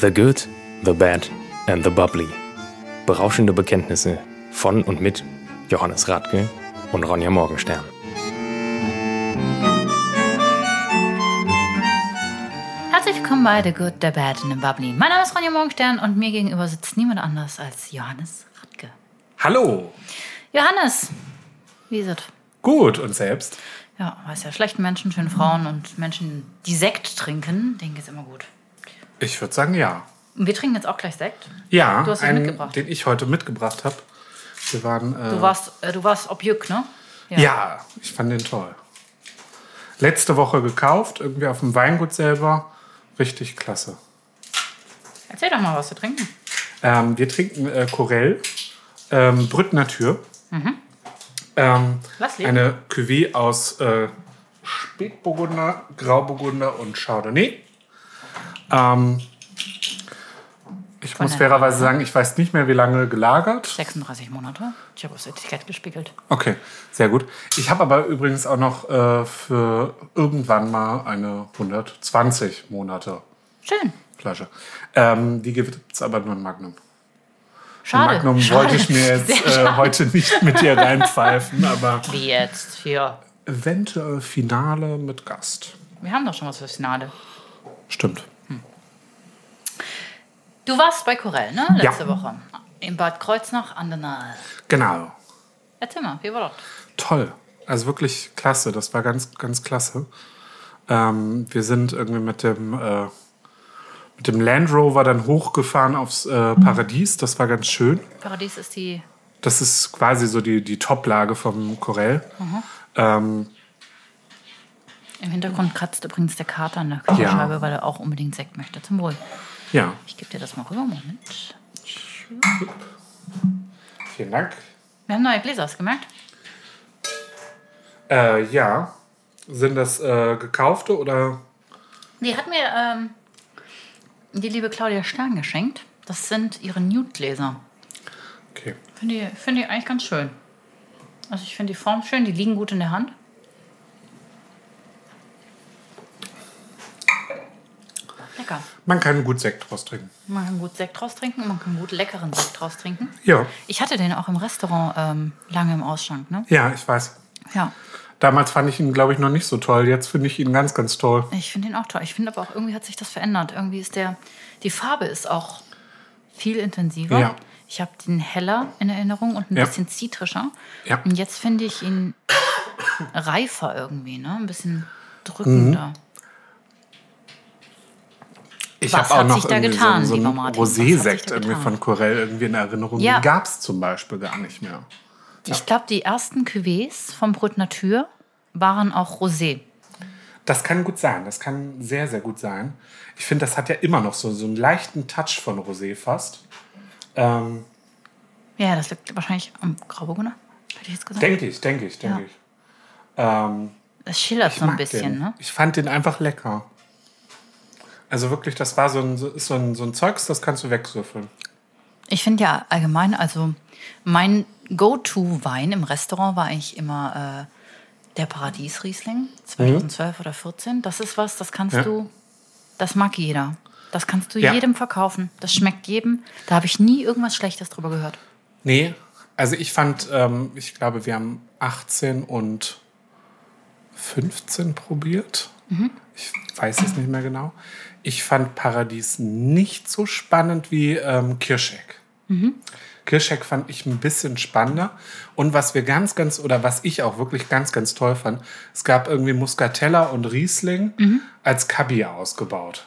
The Good, The Bad and The Bubbly. Berauschende Bekenntnisse von und mit Johannes Radke und Ronja Morgenstern. Herzlich willkommen bei The Good, The Bad and The Bubbly. Mein Name ist Ronja Morgenstern und mir gegenüber sitzt niemand anders als Johannes Radke. Hallo. Johannes, wie ist es? Gut, und selbst? Ja, weiß ja, schlechten Menschen, schönen Frauen und Menschen, die Sekt trinken, denen geht's immer gut. Ich würde sagen, ja. Und wir trinken jetzt auch gleich Sekt. Ja, Du hast einen, mitgebracht. den ich heute mitgebracht habe. Wir waren. Äh, Du warst, äh, du warst Objück, ne? ja. ich fand den toll. Letzte Woche gekauft, irgendwie auf dem Weingut selber. Richtig klasse. Erzähl doch mal, was wir trinken. Ähm, wir trinken äh, Corell, ähm, Brütt Natur. Ähm, Mhm. Leben. eine Cuvée aus äh, Spätburgunder, Grauburgunder und Chardonnay. Ähm, ich muss der fairerweise sagen, ich weiß nicht mehr, wie lange gelagert. 36 Monate. Ich habe aufs Etikett gespiegelt. Okay, sehr gut. Ich habe aber übrigens auch noch äh, für irgendwann mal eine 120 Monate Schön. Flasche. Ähm, die gibt es aber nur in Magnum. Schade. Magnum Schade. wollte ich mir jetzt äh, heute nicht mit dir reinpfeifen, aber Wie jetzt? Für. eventuell Finale mit Gast. Wir haben doch schon was fürs Finale. Stimmt. Du warst bei Corell, ne? Letzte Ja. Woche. In Bad Kreuznach an der Nahe. Genau. Erzähl mal, wie war das? Toll. Also wirklich klasse. Das war ganz, ganz klasse. Ähm, wir sind irgendwie mit dem, äh, mit dem Land Rover dann hochgefahren aufs äh, Paradies. Das war ganz schön. Paradies ist die. Das ist quasi so die, die Top-Lage vom Corell. Ähm, Im Hintergrund kratzt übrigens der Kater an der Küchenscheibe, Ja. weil er auch unbedingt Sekt möchte. Zum Wohl. Ja, Ich gebe dir das mal rüber. Moment. vielen Dank. Wir haben neue Gläser, hast du gemerkt? Äh, ja, sind das äh, gekaufte oder? Die hat mir ähm, die liebe Claudia Stern geschenkt. Das sind ihre Nude-Gläser. Okay. Finde ich, find ich eigentlich ganz schön. Also ich finde die Form schön, die liegen gut in der Hand. Lecker. Man kann gut Sekt draus trinken. Man kann gut Sekt draus trinken, man kann gut leckeren Sekt draus trinken. Ja, Ich hatte den auch im Restaurant ähm, lange im Ausschank, ne? ja, ich weiß. Ja, Damals fand ich ihn, glaube ich, noch nicht so toll. Jetzt finde ich ihn ganz, ganz toll. ich finde den auch toll. Ich finde aber auch, irgendwie hat sich das verändert. Irgendwie ist der, die Farbe ist auch viel intensiver. Ja. Ich habe den heller in Erinnerung und ein Ja. bisschen zitrischer. Ja. Und jetzt finde ich ihn reifer irgendwie, ne? Ein bisschen drückender. Ich habe auch noch sich da irgendwie getan, so, so einen Rosé-Sekt irgendwie von Corell irgendwie in Erinnerung. Ja. Den gab es zum Beispiel gar nicht mehr. Ich glaube, die ersten Cuvées vom Brut Natur waren auch Rosé. Das kann gut sein. Das kann sehr, sehr gut sein. Ich finde, das hat ja immer noch so, so einen leichten Touch von Rosé fast. Ähm, Ja, das liegt wahrscheinlich am Grauburgunder, hätte ich jetzt gesagt. denke ich, denke ich, denke Ja. ich. Ähm, Es schillert so ein bisschen, den. ne? Ich fand den einfach lecker. Also wirklich, das war so ein, so, ein, so ein Zeugs, das kannst du wegsüffeln. Ich finde ja allgemein, also mein Go-To-Wein im Restaurant war eigentlich immer äh, der Paradies-Riesling, 2012 oder 14. Das ist was, das kannst Ja. du, das mag jeder. Das kannst du Ja. jedem verkaufen. Das schmeckt jedem. Da habe ich nie irgendwas Schlechtes drüber gehört. Nee, also ich fand, ähm, ich glaube, wir haben 18 und 15 probiert. Ich weiß es nicht mehr genau. Ich fand Paradies nicht so spannend wie ähm, Kirschek. Kirschek fand ich ein bisschen spannender. Und was wir ganz, ganz, oder was ich auch wirklich ganz, ganz toll fand, es gab irgendwie Muscatella und Riesling als Kabi ausgebaut.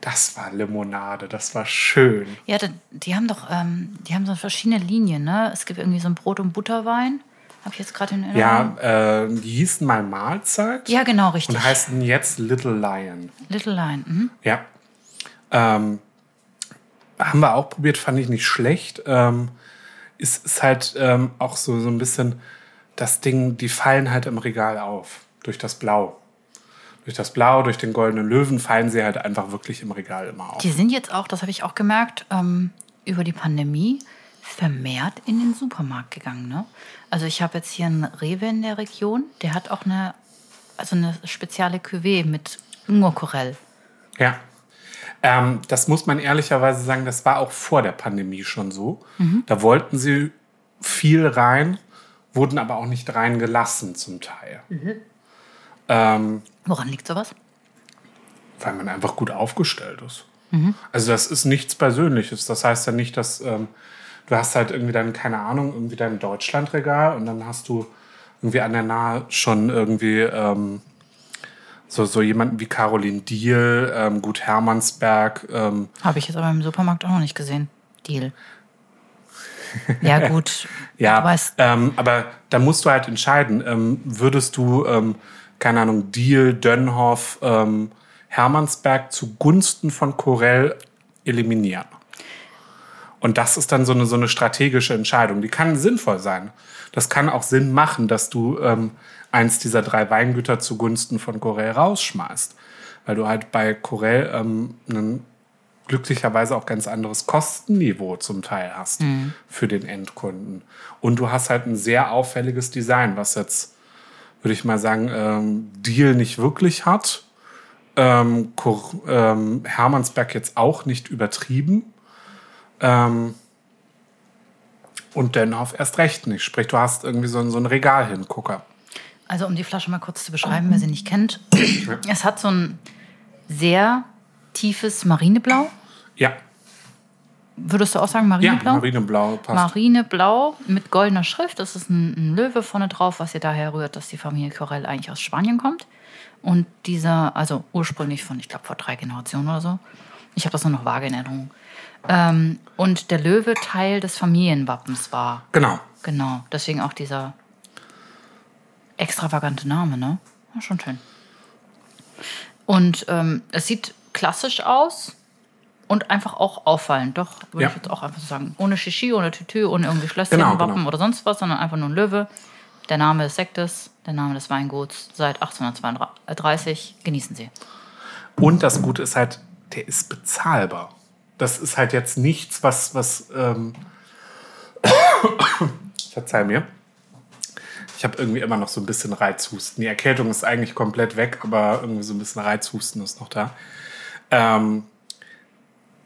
Das war Limonade, das war schön. Ja, die haben doch, ähm, die haben so verschiedene Linien, ne? Es gibt irgendwie so einen Brot- und Butterwein. Habe ich jetzt gerade in Erinnerung. Ja, äh, die hießen mal Mahlzeit. Ja, genau, richtig. Und heißen jetzt Little Lion. Little Line. Mhm. Ja. Ähm, haben wir auch probiert, fand ich nicht schlecht. Ähm, ist, ist halt ähm, auch so, so ein bisschen das Ding, die fallen halt im Regal auf. Durch das Blau. Durch das Blau, durch den goldenen Löwen fallen sie halt einfach wirklich im Regal immer auf. Die sind jetzt auch, das habe ich auch gemerkt, ähm, über die Pandemie vermehrt in den Supermarkt gegangen. Ne? Also ich habe jetzt hier einen Rewe in der Region, der hat auch eine, also eine spezielle Cuvée mit Ingwerkorell. Ja. Ähm, das muss man ehrlicherweise sagen, das war auch vor der Pandemie schon so. Da wollten sie viel rein, wurden aber auch nicht reingelassen zum Teil. Ähm, Woran liegt sowas? weil man einfach gut aufgestellt ist. Also das ist nichts Persönliches. Das heißt ja nicht, dass ähm, du hast halt irgendwie dann, keine Ahnung, irgendwie dein Deutschlandregal und dann hast du irgendwie an der Nahe schon irgendwie ähm, so, so jemanden wie Caroline Diehl, ähm, Gut Hermannsberg, ähm, Habe ich jetzt aber im Supermarkt auch noch nicht gesehen. Deal. Ja, gut. Ja, Du weißt, ähm, aber da musst du halt entscheiden, ähm, würdest du, ähm, keine Ahnung, Deal, Dönhoff, ähm, Hermannsberg zugunsten von Corell eliminieren? Und das ist dann so eine, so eine strategische Entscheidung. Die kann sinnvoll sein. Das kann auch Sinn machen, dass du ähm, eins dieser drei Weingüter zugunsten von Corell rausschmeißt. Weil du halt bei Corell ähm, ein glücklicherweise auch ganz anderes Kostenniveau zum Teil hast für den Endkunden. Und du hast halt ein sehr auffälliges Design, was jetzt, würde ich mal sagen, ähm, Deal nicht wirklich hat. Ähm, ähm, Hermannsberg jetzt auch nicht übertrieben. Ähm, und Dönhoff erst recht nicht. Sprich, du hast irgendwie so, ein- so einen Regalhingucker. also um die Flasche mal kurz zu beschreiben, wer sie nicht kennt. Es hat so ein sehr tiefes Marineblau. Ja, Würdest du auch sagen ja, Marineblau? Marineblau passt. Marineblau mit goldener Schrift. Das ist ein, ein Löwe vorne drauf, was ihr daher rührt, dass die Familie Corell eigentlich aus Spanien kommt. Und dieser, also ursprünglich von, ich glaube, vor drei Generationen oder so. Ich habe das nur noch vage in Erinnerung. Ähm, und der Löwe Teil des Familienwappens war. genau. Genau, deswegen auch dieser extravagante Name, ne? Ja, schon schön. Und ähm, es sieht klassisch aus und einfach auch auffallend. Doch, würde Ja. ich jetzt auch einfach so sagen. Ohne Shishi, ohne Tütü, ohne irgendwie Schlösschen, Genau, Wappen genau. oder sonst was, sondern einfach nur ein Löwe. Der Name des Sektes, der Name des Weinguts seit 1832. Genießen Sie. Und das Gute ist halt, der ist bezahlbar. Das ist halt jetzt nichts, was, was ähm, verzeih mir. Ich habe irgendwie immer noch so ein bisschen Reizhusten. Die Erkältung ist eigentlich komplett weg, aber irgendwie so ein bisschen Reizhusten ist noch da. Ähm,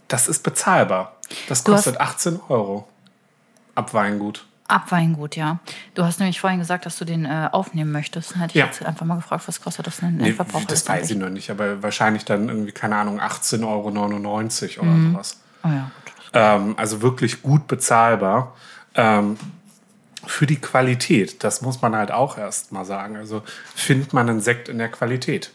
das ist bezahlbar. Das kostet 18 Euro. Ab Weingut. Ab Weingut, ja. Du hast nämlich vorhin gesagt, dass du den äh, aufnehmen möchtest. Dann hätte ich Ja. jetzt einfach mal gefragt, was kostet das denn? Nee, das weiß ich noch nicht, aber wahrscheinlich dann irgendwie, keine Ahnung, 18,99 Euro oder sowas. Oh ja, gut. Ähm, also wirklich gut bezahlbar. Ähm, für die Qualität, das muss man halt auch erst mal sagen. Also findet man einen Sekt in der Qualität.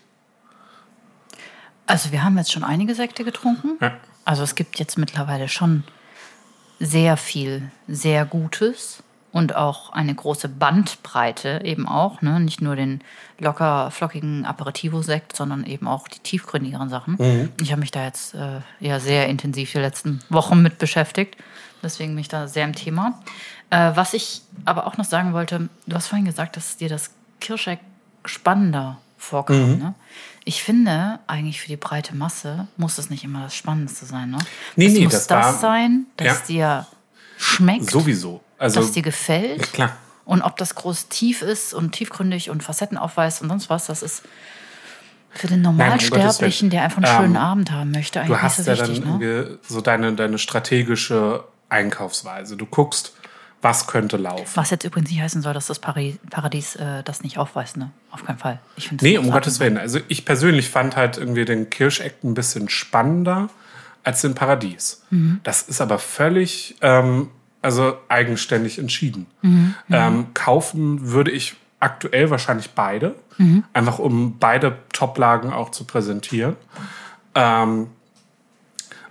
Also wir haben jetzt schon einige Sekte getrunken. Ja. Also es gibt jetzt mittlerweile schon sehr viel sehr Gutes und auch eine große Bandbreite eben auch. Ne? Nicht nur den locker flockigen Aperitivo-Sekt, sondern eben auch die tiefgründigeren Sachen. Ich habe mich da jetzt äh, ja sehr intensiv die letzten Wochen mit beschäftigt. Deswegen bin ich da sehr im Thema. Äh, was ich aber auch noch sagen wollte, du hast vorhin gesagt, dass dir das Kirschegg spannender vorkam. Ne? Ich finde, eigentlich für die breite Masse muss es nicht immer das Spannendste sein. Ne? Nee, es nee, muss das das, war- sein, das Ja. dir schmeckt, Sowieso. Also das dir gefällt. klar. Und ob das groß tief ist und tiefgründig und Facetten aufweist und sonst was, das ist für den Normalsterblichen, Willen. der einfach einen Ähm, schönen Abend haben möchte, eigentlich du hast ja so dann. Ne? so deine, deine strategische Einkaufsweise. Du guckst, was könnte laufen. Was jetzt übrigens nicht heißen soll, dass das Pari Paradies äh, das nicht aufweist, ne? Auf keinen Fall. Ich Nee, um. Gottes Willen. Also ich persönlich fand halt irgendwie den Kirscheck ein bisschen spannender als den Paradies. Das ist aber völlig, ähm, also eigenständig entschieden. Ähm, kaufen würde ich aktuell wahrscheinlich beide, einfach um beide Toplagen auch zu präsentieren. Ähm,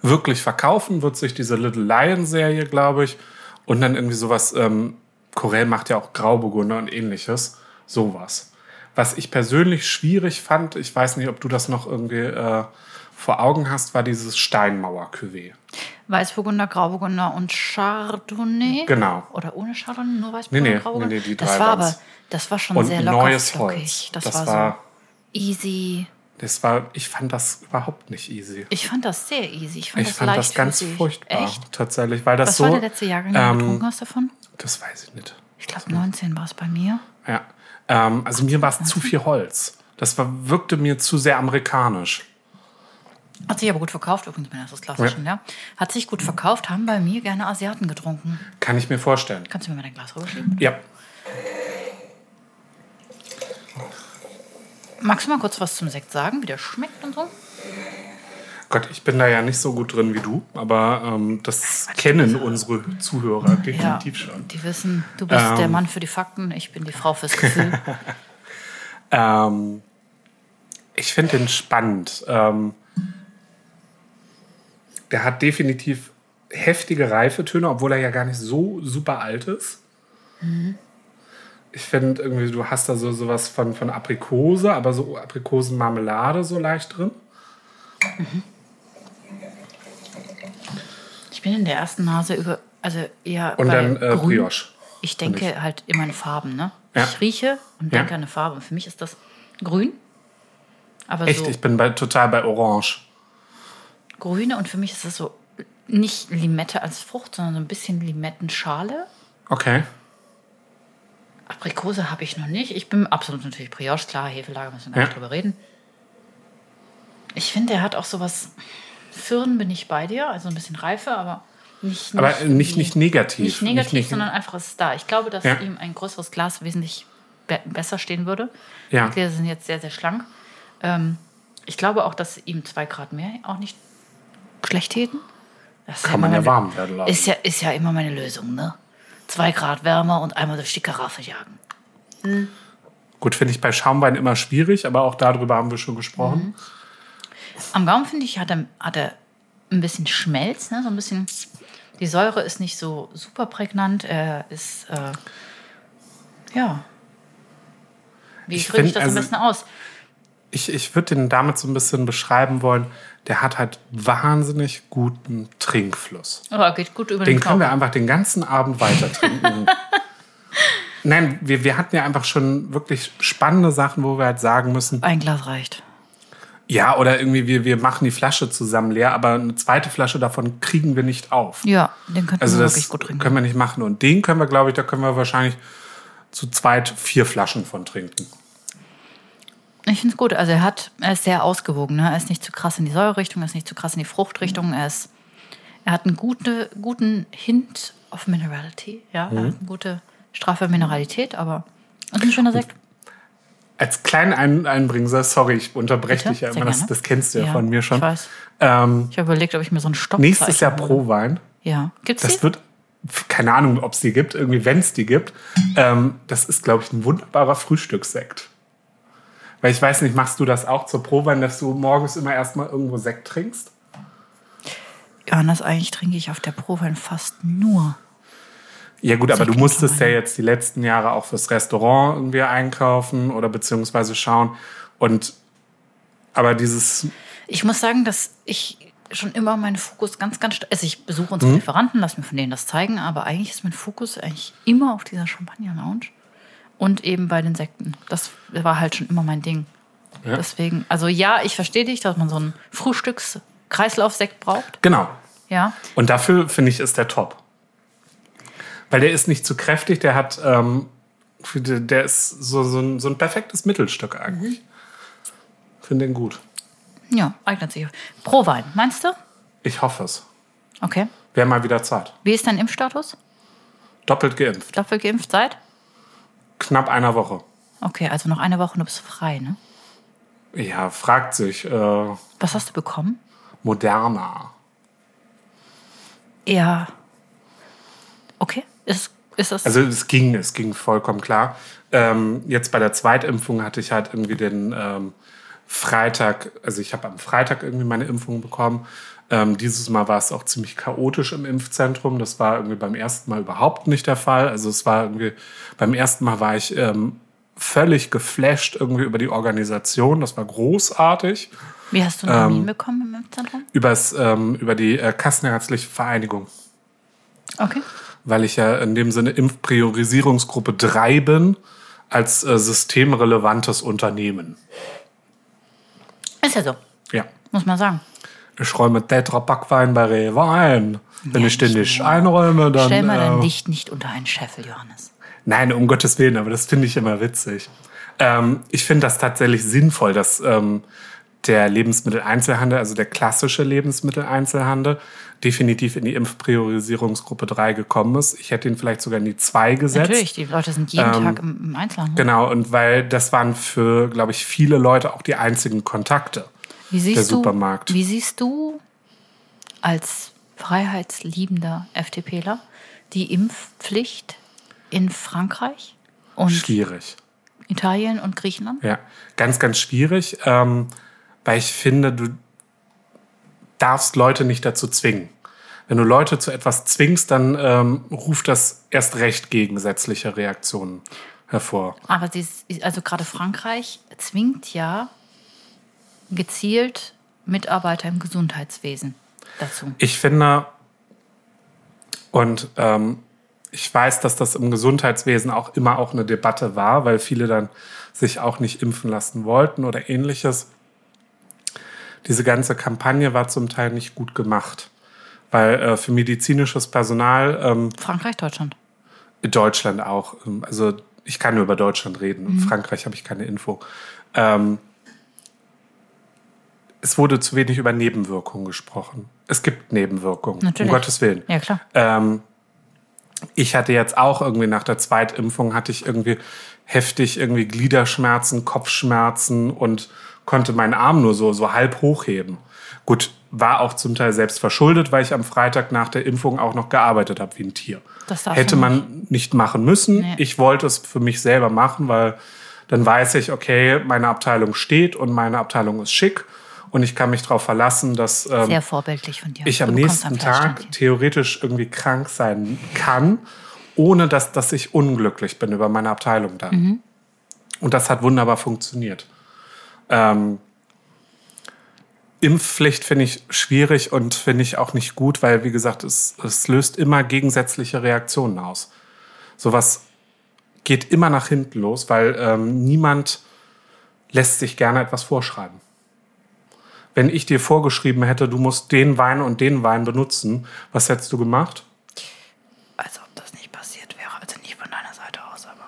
wirklich verkaufen wird sich diese Little Lion Serie, glaube ich, und dann irgendwie sowas. Ähm, Corell macht ja auch Grauburgunder und ähnliches, sowas. Was ich persönlich schwierig fand, ich weiß nicht, ob du das noch irgendwie äh, vor Augen hast, war dieses Steinmauer-Cuvée. Weißburgunder, Grauburgunder und Chardonnay. Genau. Oder ohne Chardonnay, nur Weißburgunder, Nee, nee, Grauburgunder? nee, nee, die das drei war aber, das war schon Und sehr locker neues flockig. Holz. Das, Das war, war- so easy. Das war, ich fand das überhaupt nicht easy. Ich fand das sehr easy. Ich fand Ich das fand das ganz furchtbar. Echt? Tatsächlich, weil das Was so. war der letzte Jahrgang, den du ähm, getrunken hast davon? Das weiß ich nicht. Ich glaube 19 war es bei mir. Ja. Ähm, also mir war es zu viel Holz. Das war, wirkte mir zu sehr amerikanisch. Hat sich aber gut verkauft, übrigens mein erstes Glas Ja. schon, ja. Hat sich gut verkauft, haben bei mir gerne Asiaten getrunken. Kann ich mir vorstellen. Kannst du mir mal dein Glas rüberschieben? Ja. Magst du mal kurz was zum Sekt sagen, wie der schmeckt und so? Gott, ich bin da ja nicht so gut drin wie du, aber ähm, das kennen unsere Zuhörer definitiv schon. Die wissen, du bist Ähm. der Mann für die Fakten, ich bin die Frau fürs Gefühl. Ähm, ich finde den spannend. Ähm, der hat definitiv heftige Reifetöne, obwohl er ja gar nicht so super alt ist. Ich finde irgendwie, du hast da so sowas von, von Aprikose, aber so Aprikosenmarmelade so leicht drin. Ich bin in der ersten Nase über, also eher Und bei dann äh, Grün. Brioche. Ich denke halt immer in Farben, ne? Ja. Ich rieche und Ja. denke an eine Farbe. Und für mich ist das grün. Aber Echt, so ich bin bei, total bei Orange. grüne und für mich ist das so nicht Limette als Frucht, sondern so ein bisschen Limettenschale. Okay. Aprikose habe ich noch nicht. Ich bin absolut natürlich Brioche, klar, Hefelager müssen wir gar Ja. nicht drüber reden. Ich finde, er hat auch sowas. Firn bin ich bei dir, also ein bisschen Reife, aber nicht. Aber nicht, nicht negativ. Nicht negativ, nicht, sondern einfach es ist da. Ich glaube, dass Ja. ihm ein größeres Glas wesentlich be besser stehen würde. Ja. Die sind jetzt sehr, sehr schlank. Ähm, ich glaube auch, dass ihm zwei Grad mehr auch nicht schlecht täten. Das Kann man immer ja warm werden lassen. Ist ja, ist ja immer meine Lösung, ne? Zwei Grad wärmer und einmal durch die Karaffe jagen. Gut, finde ich bei Schaumwein immer schwierig, aber auch darüber haben wir schon gesprochen. Am Gaumen, finde ich, hat er, hat er ein bisschen Schmelz, ne? so ein bisschen. Die Säure ist nicht so super prägnant. Er ist, äh, ja. Wie Ich drücke ich find, das also- am besten aus? Ich, ich würde den damit so ein bisschen beschreiben wollen, der hat halt wahnsinnig guten Trinkfluss. Aber geht gut über Den den können wir einfach den ganzen Abend weiter trinken. Nein, wir, wir hatten ja einfach schon wirklich spannende Sachen, wo wir halt sagen müssen, Ein Glas reicht. ja, oder irgendwie wir, wir machen die Flasche zusammen leer, aber eine zweite Flasche davon kriegen wir nicht auf. Ja, den könnten Also wir das wirklich gut trinken. können wir nicht machen. Und den können wir, glaube ich, da können wir wahrscheinlich zu zweit vier Flaschen von trinken. Ich finde es gut. Also er hat, er ist sehr ausgewogen. Ne? Er ist nicht zu krass in die Säurerichtung, er ist nicht zu krass in die Fruchtrichtung. Er ist, er hat einen gute, guten Hint of Minerality. Ja, Mhm. er hat eine gute straffe Mineralität, aber ist ein schöner Sekt. Als kleinen ein Einbringer, sorry, ich unterbreche Bitte? dich ja immer, das, das kennst du ja, Ja, von mir schon. ich weiß. Ähm, Ich habe überlegt, ob ich mir so einen Stopp nächstes Jahr Pro-Wein. Ja, gibt's Das die? wird, keine Ahnung, ob es die gibt, irgendwie, wenn es die gibt. Ähm, das ist, glaube ich, ein wunderbarer Frühstückssekt. Weil ich weiß nicht, machst du das auch zur Prowein, dass du morgens immer erstmal irgendwo Sekt trinkst? Johannes, eigentlich trinke ich auf der Prowein fast nur. Ja gut, aber du musstest ja jetzt die letzten Jahre auch fürs Restaurant irgendwie einkaufen oder beziehungsweise schauen. Und aber dieses, Ich muss sagen, dass ich schon immer meinen Fokus ganz, ganz. Also ich besuche unsere Mhm. Lieferanten, lass mir von denen das zeigen, aber eigentlich ist mein Fokus eigentlich immer auf dieser Champagner-Lounge und eben bei den Sekten. Das war halt schon immer mein Ding. Ja. Deswegen, also ja, ich verstehe dich, dass man so einen Frühstückskreislaufsekt braucht. genau. Ja. Und dafür finde ich, ist der top. Weil der ist nicht zu kräftig, der hat, ähm, der ist so, so, ein, so ein perfektes Mittelstück eigentlich. Finde den gut. Ja, eignet sich. Pro Wein, meinst du? Ich hoffe es. Okay. Wäre mal wieder Zeit. Wie ist dein Impfstatus? Doppelt geimpft. Doppelt geimpft seit? Knapp einer Woche. Okay, also noch eine Woche und du bist frei, ne? Ja, fragt sich. Äh, Was hast du bekommen? Moderna. Ja. Okay. Ist, ist das. Also es ging, es ging vollkommen klar. Ähm, jetzt bei der Zweitimpfung hatte ich halt irgendwie den ähm, Freitag, also ich habe am Freitag irgendwie meine Impfung bekommen. Ähm, dieses Mal war es auch ziemlich chaotisch im Impfzentrum. Das war irgendwie beim ersten Mal überhaupt nicht der Fall. Also es war irgendwie, beim ersten Mal war ich ähm, völlig geflasht irgendwie über die Organisation. Das war großartig. Wie hast du einen Termin ähm, bekommen im Impfzentrum? Übers, ähm, über die äh, Kassenärztliche Vereinigung. Okay. weil ich ja in dem Sinne Impfpriorisierungsgruppe 3 bin, als äh, systemrelevantes Unternehmen. Ist ja so, Ja. muss man sagen. Ich räume Tetra-Backwein bei Rewe ein. Wenn Ja, ich den nicht nur. einräume, dann. Stell mal dein äh, Licht nicht unter einen Scheffel, Johannes. Nein, um Gottes Willen, aber das finde ich immer witzig. Ähm, ich finde das tatsächlich sinnvoll, dass ähm, der Lebensmitteleinzelhandel, also der klassische Lebensmitteleinzelhandel, definitiv in die Impfpriorisierungsgruppe 3 gekommen ist. Ich hätte ihn vielleicht sogar in die 2 gesetzt. Natürlich, die Leute sind jeden Ähm, Tag im, im Einzelhandel. Genau, und weil das waren für, glaube ich, viele Leute auch die einzigen Kontakte. Wie siehst der du, Supermarkt. Wie siehst du als freiheitsliebender FDPler die Impfpflicht in Frankreich und Schwierig. Italien und Griechenland? Ja, ganz, ganz schwierig, ähm, weil ich finde, du darfst Leute nicht dazu zwingen. Wenn du Leute zu etwas zwingst, dann ähm, ruft das erst recht gegensätzliche Reaktionen hervor. Aber ist, also gerade Frankreich zwingt ja gezielt Mitarbeiter im Gesundheitswesen dazu. Ich finde, und ähm, ich weiß, dass das im Gesundheitswesen auch immer auch eine Debatte war, weil viele dann sich auch nicht impfen lassen wollten oder ähnliches. Diese ganze Kampagne war zum Teil nicht gut gemacht, weil äh, für medizinisches Personal ähm, Frankreich, Deutschland. Deutschland auch, ähm, also ich kann nur über Deutschland reden, in Frankreich habe ich keine Info. Ähm, es wurde zu wenig über Nebenwirkungen gesprochen. Es gibt Nebenwirkungen, Natürlich. um Gottes Willen. Ja, klar. Ähm, ich hatte jetzt auch irgendwie nach der Zweitimpfung hatte ich irgendwie heftig irgendwie Gliederschmerzen, Kopfschmerzen und konnte meinen Arm nur so, so halb hochheben. Gut, war auch zum Teil selbst verschuldet, weil ich am Freitag nach der Impfung auch noch gearbeitet habe wie ein Tier. Das Hätte man nicht machen müssen. Nee. Ich wollte es für mich selber machen, weil dann weiß ich, okay, meine Abteilung steht und meine Abteilung ist schick und ich kann mich darauf verlassen, dass ähm, ich am nächsten Tag theoretisch irgendwie krank sein kann, ohne dass, dass ich unglücklich bin über meine Abteilung dann. Mhm. Und das hat wunderbar funktioniert. Ähm, Impfpflicht finde ich schwierig und finde ich auch nicht gut, weil, wie gesagt, es, es löst immer gegensätzliche Reaktionen aus. Sowas geht immer nach hinten los, weil ähm, niemand lässt sich gerne etwas vorschreiben. Wenn ich dir vorgeschrieben hätte, du musst den Wein und den Wein benutzen, was hättest du gemacht? Als ob das nicht passiert wäre. Also nicht von deiner Seite aus, aber.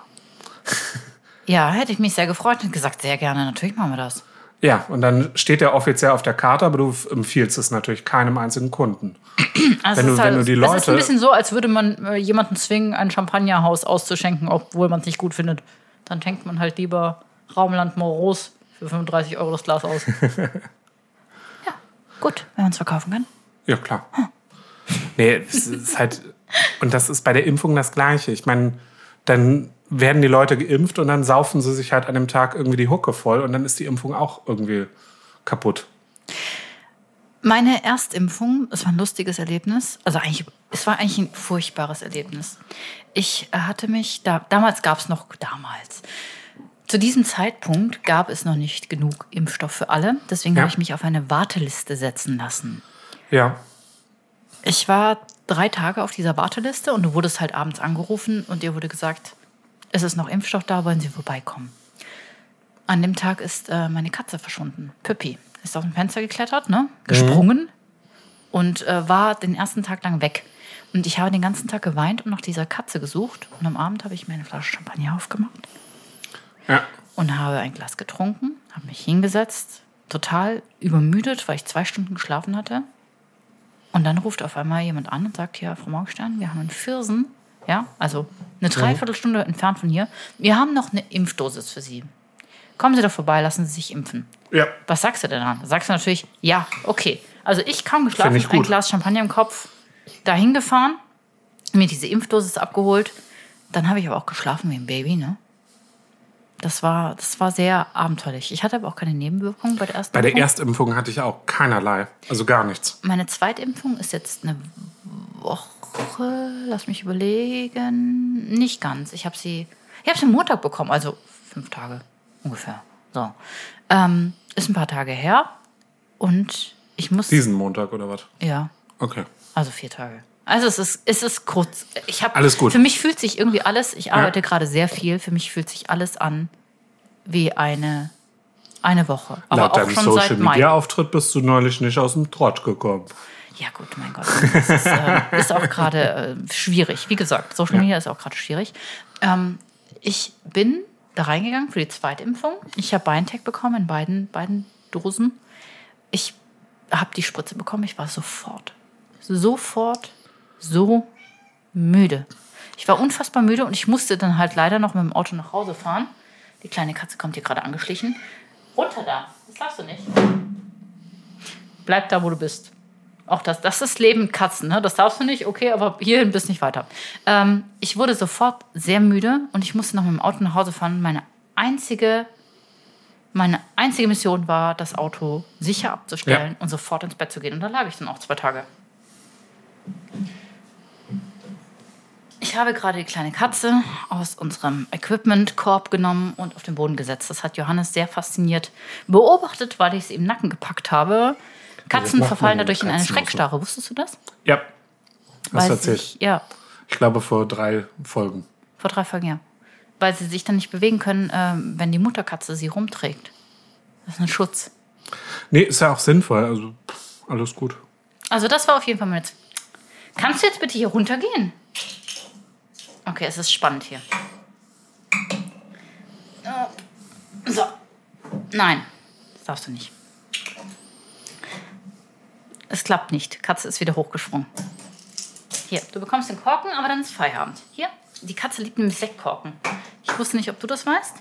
ja, hätte ich mich sehr gefreut und gesagt, sehr gerne. Natürlich machen wir das. Ja, und dann steht er offiziell auf der Karte, aber du empfiehlst es natürlich keinem einzigen Kunden. Also Wenn du- ist wenn du die Es ist ein Leute- bisschen so, als würde man äh, jemanden zwingen, ein Champagnerhaus auszuschenken, obwohl man es nicht gut findet. Dann schenkt man halt lieber Raumland Moros für 35 Euro das Glas aus. gut, wenn man es verkaufen kann. Ja, klar. Nee, es ist halt, und das ist bei der Impfung das Gleiche. Ich meine, dann werden die Leute geimpft und dann saufen sie sich halt an dem Tag irgendwie die Hucke voll und dann ist die Impfung auch irgendwie kaputt. Meine Erstimpfung, es war ein lustiges Erlebnis. Also eigentlich, es war eigentlich ein furchtbares Erlebnis. Ich äh, hatte mich, da, damals gab es noch, damals, zu diesem Zeitpunkt gab es noch nicht genug Impfstoff für alle. Deswegen Ja. habe ich mich auf eine Warteliste setzen lassen. Ja, Ich war drei Tage auf dieser Warteliste und du wurdest halt abends angerufen und dir wurde gesagt, es ist noch Impfstoff da, wollen Sie vorbeikommen. An dem Tag ist äh, meine Katze verschwunden. Püppi ist auf dem Fenster geklettert, ne? gesprungen und äh, war den ersten Tag lang weg. Und ich habe den ganzen Tag geweint und nach dieser Katze gesucht. Und am Abend habe ich mir eine Flasche Champagner aufgemacht ja. und habe ein Glas getrunken, habe mich hingesetzt, total übermüdet, weil ich zwei Stunden geschlafen hatte. Und dann ruft auf einmal jemand an und sagt, ja, Frau Morgenstern, wir haben einen Firsen, ja, also eine Dreiviertelstunde entfernt von hier. Wir haben noch eine Impfdosis für Sie. Kommen Sie doch vorbei, lassen Sie sich impfen. Ja, Was sagst du denn dann? Da sagst du natürlich, ja, okay. Also ich kaum geschlafen, ich ein. Glas Champagner im Kopf, dahin gefahren, mir diese Impfdosis abgeholt. Dann habe ich aber auch geschlafen wie ein Baby, ne? Das war, das war sehr abenteuerlich. Ich hatte aber auch keine Nebenwirkungen bei der ersten bei der Impfung. Erstimpfung hatte ich auch keinerlei, also gar nichts. Meine Zweitimpfung ist jetzt eine Woche, lass mich überlegen, nicht ganz. Ich habe sie, ich habe sie Montag bekommen, also fünf Tage ungefähr. So, ähm, ist ein paar Tage her und ich muss, Diesen Montag oder was? ja, Okay. also vier Tage. Also es ist, es ist kurz. Ich habe Alles gut. Für mich fühlt sich irgendwie alles. Ich arbeite gerade sehr viel. Für mich fühlt sich alles an wie eine eine Woche. Aber Laut auch deinem Social. Media Auftritt bist du neulich nicht aus dem Trott gekommen. Ja gut, mein Gott. Das ist, äh, ist auch gerade äh, schwierig. Wie gesagt, Social Media ist auch gerade schwierig. Ähm, ich bin da reingegangen für die Zweitimpfung. Ich habe BioNTech bekommen in beiden, beiden Dosen. ich habe die Spritze bekommen. Ich war sofort, sofort so müde. Ich war unfassbar müde und ich musste dann halt leider noch mit dem Auto nach Hause fahren. Die kleine Katze kommt hier gerade angeschlichen. Runter da, das darfst du nicht. Bleib da, wo du bist. Auch das, das ist Leben Katzen, ne? Das darfst du nicht, okay, aber hierhin bist nicht weiter. Ähm, ich wurde sofort sehr müde und ich musste noch mit dem Auto nach Hause fahren. Meine einzige, meine einzige Mission war, das Auto sicher abzustellen Ja. und sofort ins Bett zu gehen. Und da lag ich dann auch zwei Tage. Ich habe gerade die kleine Katze aus unserem Equipment-Korb genommen und auf den Boden gesetzt. Das hat Johannes sehr fasziniert beobachtet, weil ich sie im Nacken gepackt habe. Katzen verfallen dadurch in eine Katzen auch so. Schreckstarre. Wusstest du das? Ja. Hast Weil erzählt. sich, ja, Ich glaube vor drei Folgen. vor drei Folgen, ja. Weil sie sich dann nicht bewegen können, ähm, wenn die Mutterkatze sie rumträgt. Das ist ein Schutz. Nee, ist ja auch sinnvoll. Also alles gut. Also das war auf jeden Fall mein Jetzt. Kannst du jetzt bitte hier runtergehen? Okay, es ist spannend hier. Äh, So. Nein, das darfst du nicht. Es klappt nicht. Katze ist wieder hochgesprungen. Hier, du bekommst den Korken, aber dann ist Feierabend. Hier, die Katze liebt nämlich Sektkorken. Ich wusste nicht, ob du das weißt.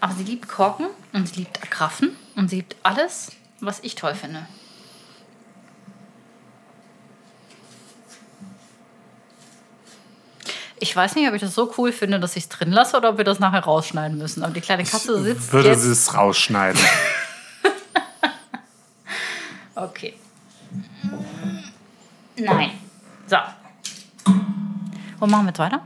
Aber sie liebt Korken und sie liebt Agraffen und sie liebt alles, was ich toll finde. Ich weiß nicht, ob ich das so cool finde, dass ich es drin lasse oder ob wir das nachher rausschneiden müssen. Aber die kleine Katze sitzt Würde jetzt. sie es rausschneiden. Okay. Nein. So. Wo machen wir jetzt weiter?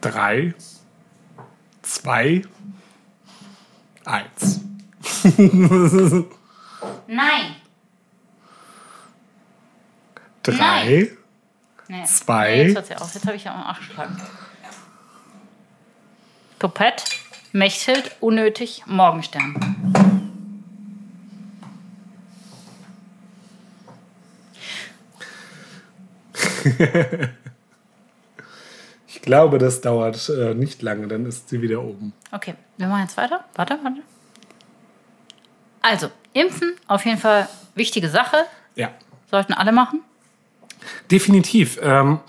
Drei, zwei, eins. Nein. Drei, Nee. Zwei. Nee, jetzt hört sie auf. Jetzt habe ich ja am Arsch geschlagen. Topett, Mechthild, unnötig, Morgenstern. Ich glaube, das dauert äh, nicht lange, dann ist sie wieder oben. Okay, wir machen jetzt weiter. Warte, warte. Also, impfen, auf jeden Fall wichtige Sache. Ja. Sollten alle machen. Definitiv. Ähm,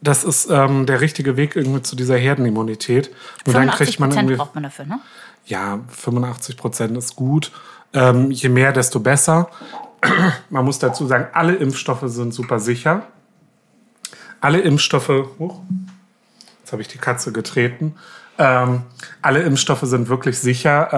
das ist ähm, der richtige Weg irgendwie zu dieser Herdenimmunität. Nur dann 85 kriegt man irgendwie. braucht man dafür, ne? Ja, 85 Prozent ist gut. Ähm, je mehr, desto besser. Man muss dazu sagen, alle Impfstoffe sind super sicher. Alle Impfstoffe. Huch, jetzt habe ich die Katze getreten. Ähm, alle Impfstoffe sind wirklich sicher.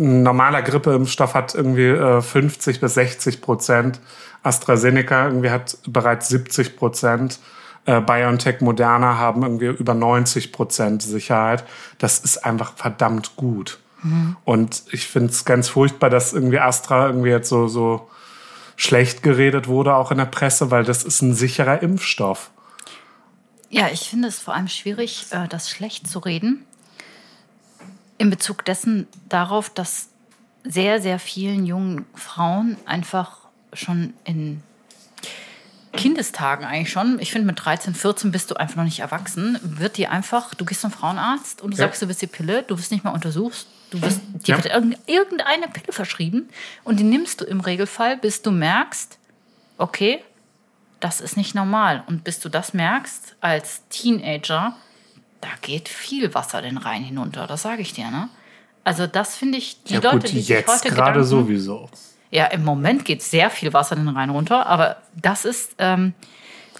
Ein normaler Grippeimpfstoff hat irgendwie äh, 50 bis 60 Prozent. AstraZeneca irgendwie hat bereits 70 Prozent. Äh, BioNTech, Moderna haben irgendwie über 90 Prozent Sicherheit. Das ist einfach verdammt gut. Und ich finde es ganz furchtbar, dass irgendwie Astra irgendwie jetzt so, so schlecht geredet wurde, auch in der Presse, weil das ist ein sicherer Impfstoff. Ja, ich finde es vor allem schwierig, äh, das schlecht zu reden. In Bezug dessen darauf, dass sehr, sehr vielen jungen Frauen einfach schon in Kindestagen eigentlich schon, ich finde mit 13, 14 bist du einfach noch nicht erwachsen, wird dir einfach, du gehst zum Frauenarzt und du Ja. sagst, du bist die Pille, du wirst nicht mal untersucht, du wirst, dir Ja. wird irgend- irgendeine Pille verschrieben und die nimmst du im Regelfall, bis du merkst, okay, das ist nicht normal. Und bis du das merkst als Teenager, da geht viel Wasser den Rhein hinunter, das sage ich dir, ne? Also das finde ich, die ja Leute, gut, die sich jetzt heute gerade sowieso. Ja, im Moment geht sehr viel Wasser den Rhein runter, aber das ist, ähm,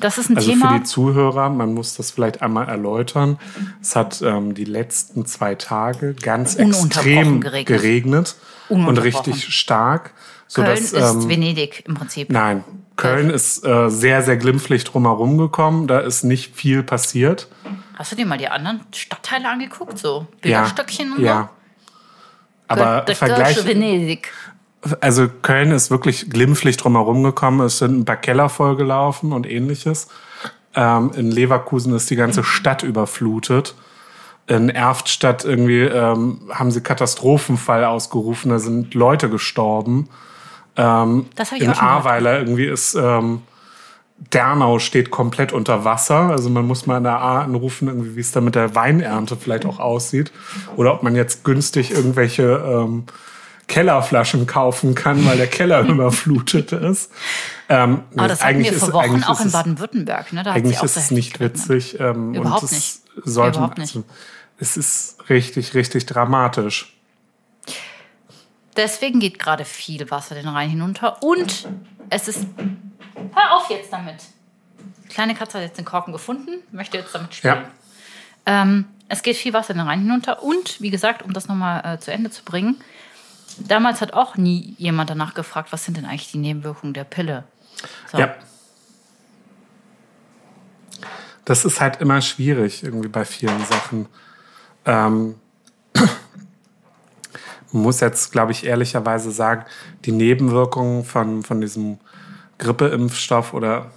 das ist ein Also Thema. für die Zuhörer, man muss das vielleicht einmal erläutern. Es hat ähm, die letzten zwei Tage ganz extrem geregnet. geregnet, und richtig stark. Köln sodass, ist ähm, Venedig im Prinzip. Nein, Köln ist äh, sehr, sehr glimpflich drumherum gekommen. Da ist nicht viel passiert. Hast du dir mal die anderen Stadtteile angeguckt? So Ja, Bilderstöckchen und ja. so? Aber Der Vergleich, Venedig. also Köln ist wirklich glimpflich drumherum gekommen. Es sind ein paar Keller vollgelaufen und ähnliches. Ähm, in Leverkusen ist die ganze Stadt überflutet. In Erftstadt irgendwie ähm, haben sie Katastrophenfall ausgerufen. Da sind Leute gestorben. Das habe ich In auch. Ahrweiler irgendwie ist ähm, Dernau steht komplett unter Wasser. Also man muss mal in der A anrufen, irgendwie, wie es da mit der Weinernte vielleicht auch aussieht. Oder ob man jetzt günstig irgendwelche ähm, Kellerflaschen kaufen kann, weil der Keller überflutet ist. Ähm, Aber das hatten wir vor Wochen auch in Baden-Württemberg. Ne? Da eigentlich ist es nicht witzig. Ähm, Überhaupt und nicht. Sollte, Überhaupt nicht. Also, es ist richtig, richtig dramatisch. Deswegen geht gerade viel Wasser den Rhein hinunter und es ist. Hör auf jetzt damit! Die kleine Katze hat jetzt den Korken gefunden, möchte jetzt damit spielen. Ja. Ähm, es geht viel Wasser den Rhein hinunter und, wie gesagt, um das nochmal äh, zu Ende zu bringen, damals hat auch nie jemand danach gefragt, was sind denn eigentlich die Nebenwirkungen der Pille? So. Ja. Das ist halt immer schwierig, irgendwie bei vielen Sachen. Ähm, muss jetzt, glaube ich, ehrlicherweise sagen, die Nebenwirkungen von, von diesem Grippeimpfstoff oder.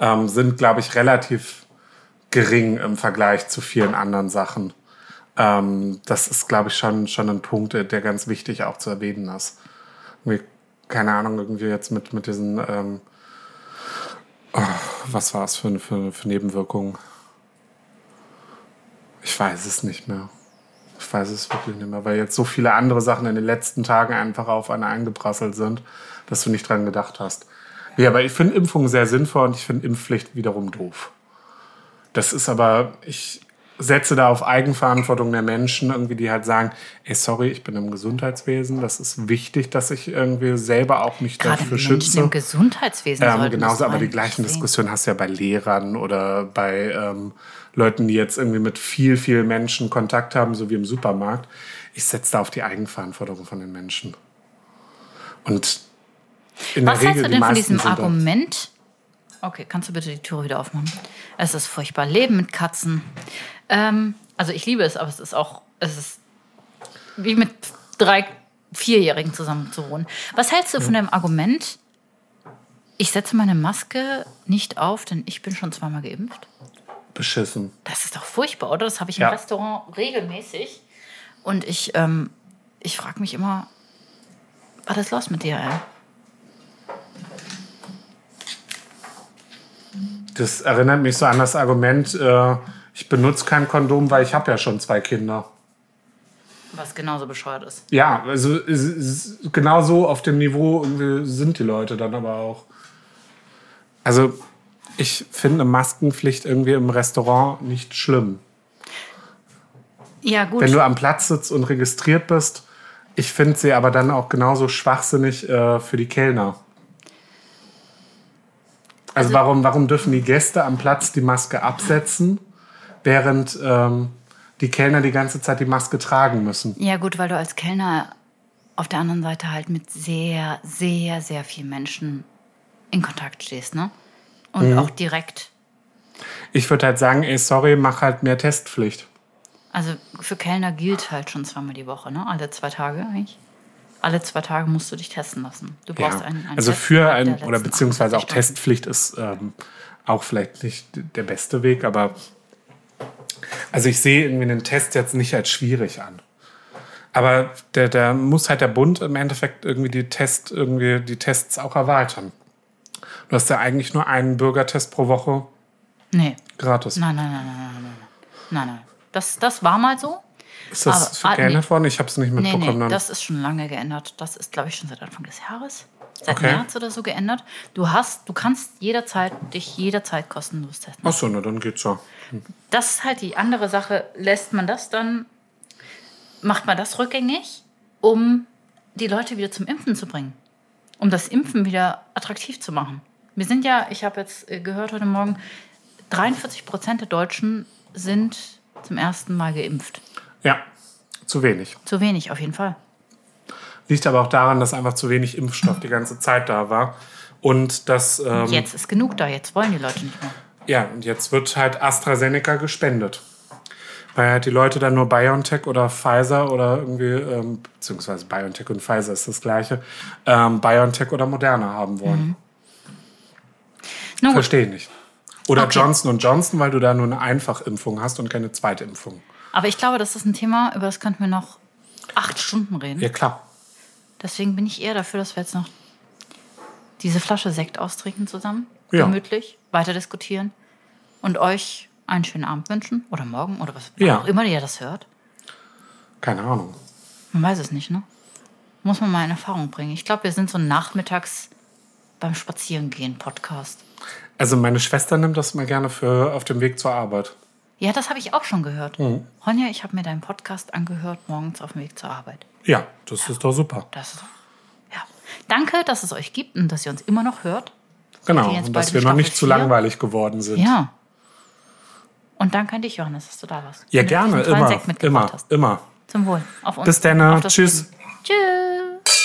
Ähm, sind, glaube ich, relativ gering im Vergleich zu vielen anderen Sachen. Ähm, das ist, glaube ich, schon, schon ein Punkt, der ganz wichtig auch zu erwähnen ist. Irgendwie, keine Ahnung, irgendwie jetzt mit, mit diesen, ähm, oh, was war es für, für, für Nebenwirkungen? Ich weiß es nicht mehr. Ich weiß es wirklich nicht mehr, weil jetzt so viele andere Sachen in den letzten Tagen einfach auf eine eingeprasselt sind, dass du nicht dran gedacht hast. Ja, aber ich finde Impfungen sehr sinnvoll und ich finde Impfpflicht wiederum doof. Das ist aber, ich setze da auf Eigenverantwortung der Menschen, irgendwie, die halt sagen, ey, sorry, ich bin im Gesundheitswesen, das ist wichtig, dass ich irgendwie selber auch mich Gerade dafür Menschen schütze. im Gesundheitswesen Ähm, genauso, aber die gleichen. Diskussionen hast du ja bei Lehrern oder bei ähm, Leuten, die jetzt irgendwie mit viel, viel Menschen Kontakt haben, so wie im Supermarkt. Ich setze da auf die Eigenverantwortung von den Menschen. Und in Was der hältst Regel du die denn von meisten diesem Argument? Okay, kannst du bitte die Türe wieder aufmachen? Es ist furchtbar. Leben mit Katzen. Ähm, also ich liebe es, aber es ist auch, es ist wie mit drei Vierjährigen zusammen zu wohnen. Was hältst du von dem Argument, ich setze meine Maske nicht auf, denn ich bin schon zweimal geimpft? beschissen. Das ist doch furchtbar, oder? Das habe ich Ja. im Restaurant regelmäßig. Und ich, ähm, ich frage mich immer, was ist los mit dir, ey? Das erinnert mich so an das Argument, äh, ich benutze kein Kondom, weil ich habe ja schon zwei Kinder. Was genauso bescheuert ist. Ja, also ist genau so auf dem Niveau irgendwie sind die Leute dann aber auch. Also ich finde Maskenpflicht irgendwie im Restaurant nicht schlimm. Ja, gut. Wenn du am Platz sitzt und registriert bist, ich finde sie aber dann auch genauso schwachsinnig äh, für die Kellner. Also, Also- warum, warum dürfen die Gäste am Platz die Maske absetzen, während ähm, die Kellner die ganze Zeit die Maske tragen müssen? ja, gut, weil du als Kellner auf der anderen Seite halt mit sehr, sehr, sehr vielen Menschen in Kontakt stehst, ne? Und Mhm. auch direkt. Ich würde halt sagen, ey, sorry, mach halt mehr Testpflicht. Also für Kellner gilt halt schon zweimal die Woche, ne? Alle zwei Tage eigentlich. Alle zwei Tage musst du dich testen lassen. Du brauchst Ja. einen, einen also Test für innerhalb ein, der oder beziehungsweise auch 48 Stunden. Testpflicht ist ähm, auch vielleicht nicht der beste Weg, aber also ich sehe irgendwie einen Test jetzt nicht als schwierig an. Aber der, der muss halt der Bund im Endeffekt irgendwie die Test, irgendwie die Tests auch erweitern. Du hast ja eigentlich nur einen Bürgertest pro Woche Nee. gratis. Nein, nein, nein, nein, nein, nein, nein. Nein. Das, das war mal so. Ist das aber- ah, geändert nee. worden? Ich habe es nicht Nee, mitbekommen. nee, dann. das ist schon lange geändert. Das ist, glaube ich, schon seit Anfang des Jahres. Seit Okay. März oder so geändert. Du hast, du kannst jederzeit, dich jederzeit kostenlos testen. Ach so, na dann geht's ja. Das ist halt die andere Sache. Lässt man das dann, macht man das rückgängig, um die Leute wieder zum Impfen zu bringen? Um das Impfen wieder attraktiv zu machen. Wir sind ja, ich habe jetzt äh, gehört heute Morgen, 43 Prozent der Deutschen sind zum ersten Mal geimpft. Ja, zu wenig. Zu wenig, auf jeden Fall. Liegt aber auch daran, dass einfach zu wenig Impfstoff die ganze Zeit da war. Und dass, ähm, Jetzt ist genug da, jetzt wollen die Leute nicht mehr. ja, und jetzt wird halt AstraZeneca gespendet. Weil halt die Leute dann nur BioNTech oder Pfizer oder irgendwie, ähm, beziehungsweise BioNTech und Pfizer ist das gleiche, ähm, BioNTech oder Moderna haben wollen. Gut, Verstehe ich nicht. Oder Okay. Johnson Johnson, weil du da nur eine Einfachimpfung hast und keine Zweitimpfung. Aber ich glaube, das ist ein Thema, über das könnten wir noch acht Stunden reden. Ja, klar. Deswegen bin ich eher dafür, dass wir jetzt noch diese Flasche Sekt austrinken zusammen. Ja. Gemütlich, weiter diskutieren und euch einen schönen Abend wünschen. Oder morgen oder was Ja. auch immer ihr das hört. Keine Ahnung. Man weiß es nicht, ne? Muss man mal in Erfahrung bringen. Ich glaube, wir sind so ein nachmittags beim Spazierengehen Podcast. Also meine Schwester nimmt das mal gerne für auf dem Weg zur Arbeit. Ja, das habe ich auch schon gehört. Mhm. Ronja, ich habe mir deinen Podcast angehört morgens auf dem Weg zur Arbeit. Ja, das ist doch super. Das ist ja. Danke, dass es euch gibt und dass ihr uns immer noch hört. Genau, Die jetzt und dass wir noch nicht zu langweilig geworden sind. Ja. Und danke an dich, Johannes, dass du da warst. Ja, gerne, immer, immer, immer. Zum Wohl. Auf uns. Bis dann, das tschüss. Tschüss.